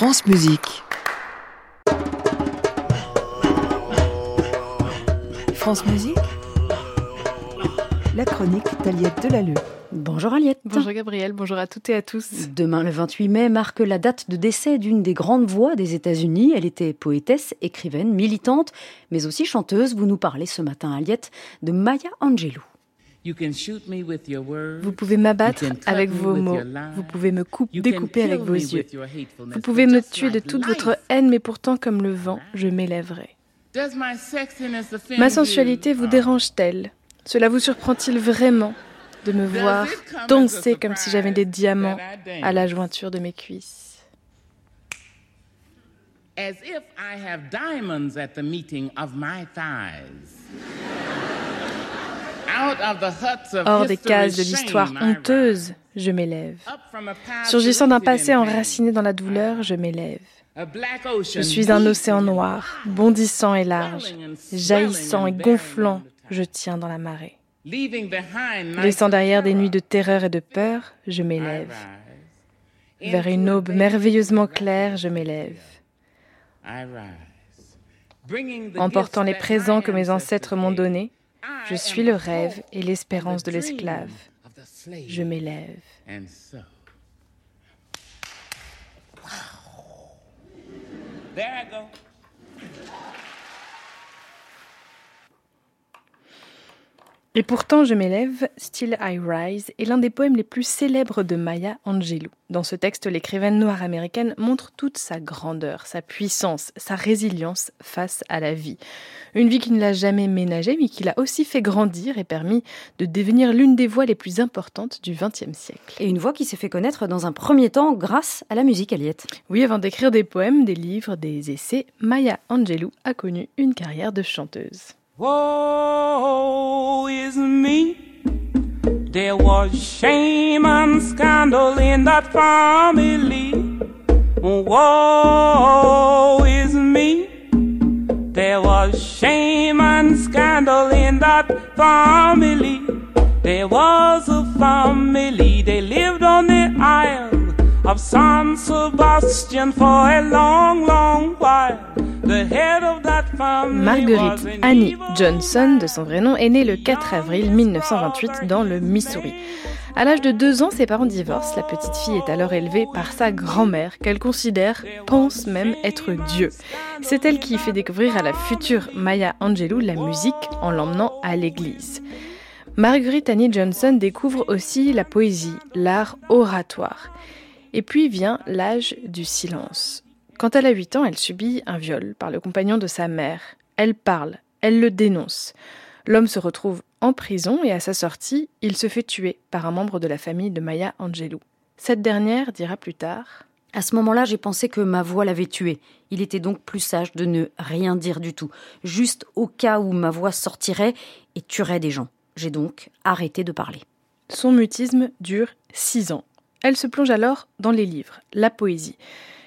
France Musique. France Musique. La chronique d'Aliette Delalleux. Bonjour Aliette. Bonjour Gabriel, bonjour à toutes et à tous. Demain, le 28 mai, marque la date de décès d'une des grandes voix des États-Unis. Elle était poétesse, écrivaine, militante, mais aussi chanteuse. Vous nous parlez ce matin, Aliette, de Maya Angelou. Vous pouvez m'abattre avec vos mots. Vous pouvez me couper, découper avec vos yeux. Vous pouvez me tuer de toute votre haine, mais pourtant, comme le vent, je m'élèverai. Ma sensualité vous dérange-t-elle? Cela vous surprend-il vraiment de me voir danser comme si j'avais des diamants à la jointure de mes cuisses? As if I have diamonds at the meeting of my thighs. Hors des cases de l'histoire honteuse, je m'élève. Surgissant d'un passé enraciné dans la douleur, je m'élève. Je suis un océan noir, bondissant et large, jaillissant et gonflant, je tiens dans la marée. Laissant derrière des nuits de terreur et de peur, je m'élève. Vers une aube merveilleusement claire, je m'élève. Emportant les présents que mes ancêtres m'ont donnés, je suis le rêve et l'espérance de l'esclave. Je m'élève. Et pourtant je m'élève, Still I Rise est l'un des poèmes les plus célèbres de Maya Angelou. Dans ce texte, l'écrivaine noire américaine montre toute sa grandeur, sa puissance, sa résilience face à la vie. Une vie qui ne l'a jamais ménagée, mais qui l'a aussi fait grandir et permis de devenir l'une des voix les plus importantes du XXe siècle. Et une voix qui s'est fait connaître dans un premier temps grâce à la musique, Aliette. Oui, avant d'écrire des poèmes, des livres, des essais, Maya Angelou a connu une carrière de chanteuse. There was shame and scandal in that family. Woe is me. There was shame and scandal in that family. There was a family, they lived on the isle of San Sebastian for a long, long while. Marguerite Annie Johnson, de son vrai nom, est née le 4 avril 1928 dans le Missouri. À l'âge de deux ans, ses parents divorcent. La petite fille est alors élevée par sa grand-mère, qu'elle considère, pense même être Dieu. C'est elle qui fait découvrir à la future Maya Angelou la musique en l'emmenant à l'église. Marguerite Annie Johnson découvre aussi la poésie, l'art oratoire. Et puis vient l'âge du silence. Quand elle a 8 ans, elle subit un viol par le compagnon de sa mère. Elle parle, elle le dénonce. L'homme se retrouve en prison et à sa sortie, il se fait tuer par un membre de la famille de Maya Angelou. Cette dernière dira plus tard À ce moment-là, j'ai pensé que ma voix l'avait tué. Il était donc plus sage de ne rien dire du tout, juste au cas où ma voix sortirait et tuerait des gens. J'ai donc arrêté de parler. Son mutisme dure six ans. Elle se plonge alors dans les livres, la poésie.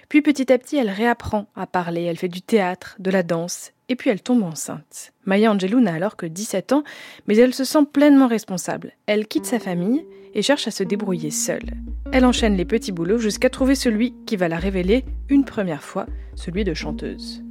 Puis petit à petit, elle réapprend à parler, elle fait du théâtre, de la danse, et puis elle tombe enceinte. Maya Angelou n'a alors que 17 ans, mais elle se sent pleinement responsable. Elle quitte sa famille et cherche à se débrouiller seule. Elle enchaîne les petits boulots jusqu'à trouver celui qui va la révéler une première fois, celui de chanteuse.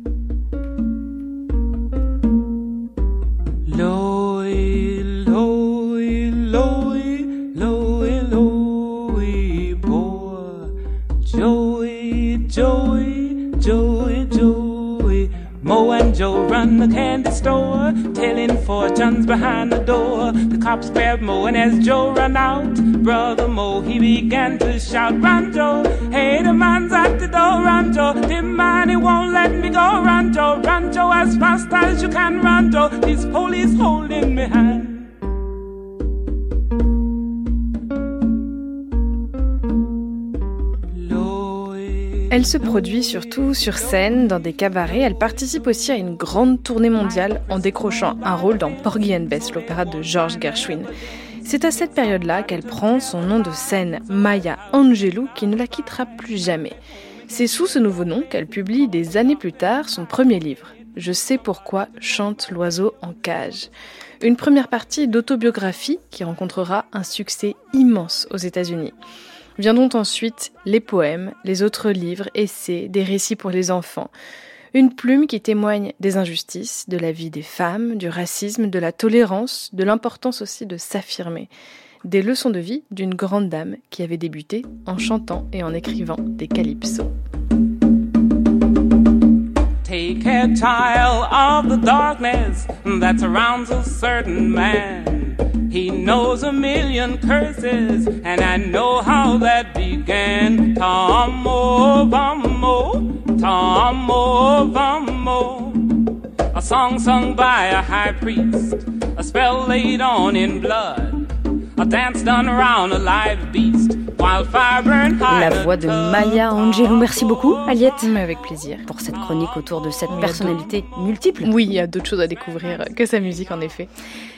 Joe run the candy store, telling fortunes behind the door. The cops grabbed Mo, and as Joe ran out, brother Mo, he began to shout, Run, Joe, hey, the man's at the door, run, Joe. The man, he won't let me go, run, Joe, run, Joe, as fast as you can, run, Joe. This police holding me hand. Elle se produit surtout sur scène, dans des cabarets. Elle participe aussi à une grande tournée mondiale en décrochant un rôle dans Porgy and Bess, l'opéra de George Gershwin. C'est à cette période-là qu'elle prend son nom de scène, Maya Angelou, qui ne la quittera plus jamais. C'est sous ce nouveau nom qu'elle publie des années plus tard son premier livre, Je sais pourquoi chante l'oiseau en cage. Une première partie d'autobiographie qui rencontrera un succès immense aux États-Unis. Viendront ensuite les poèmes, les autres livres, essais, des récits pour les enfants. Une plume qui témoigne des injustices, de la vie des femmes, du racisme, de la tolérance, de l'importance aussi de s'affirmer. Des leçons de vie d'une grande dame qui avait débuté en chantant et en écrivant des calypsos. Take care, child, of the darkness that surrounds a certain man. He knows a million curses, and I know how that began. Tomo, vamo, tomo, vamo. A song sung by a high priest, a spell laid on in blood, a dance done around a live beast. La voix de Maya Angelou. Merci beaucoup, Aliette. Mais avec plaisir. Pour cette chronique autour de cette personnalité multiple. Oui, il y a d'autres choses à découvrir que sa musique, en effet.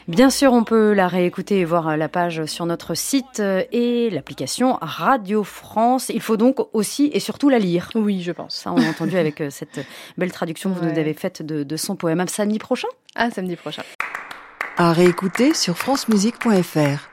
Bien sûr, on peut la réécouter et voir la page sur notre site et l'application Radio France. Il faut donc aussi et surtout la lire. Oui, je pense. Ça, on a entendu avec euh, cette belle traduction que vous nous avez faite de, de son poème. À samedi prochain À samedi prochain. À réécouter sur francemusique.fr.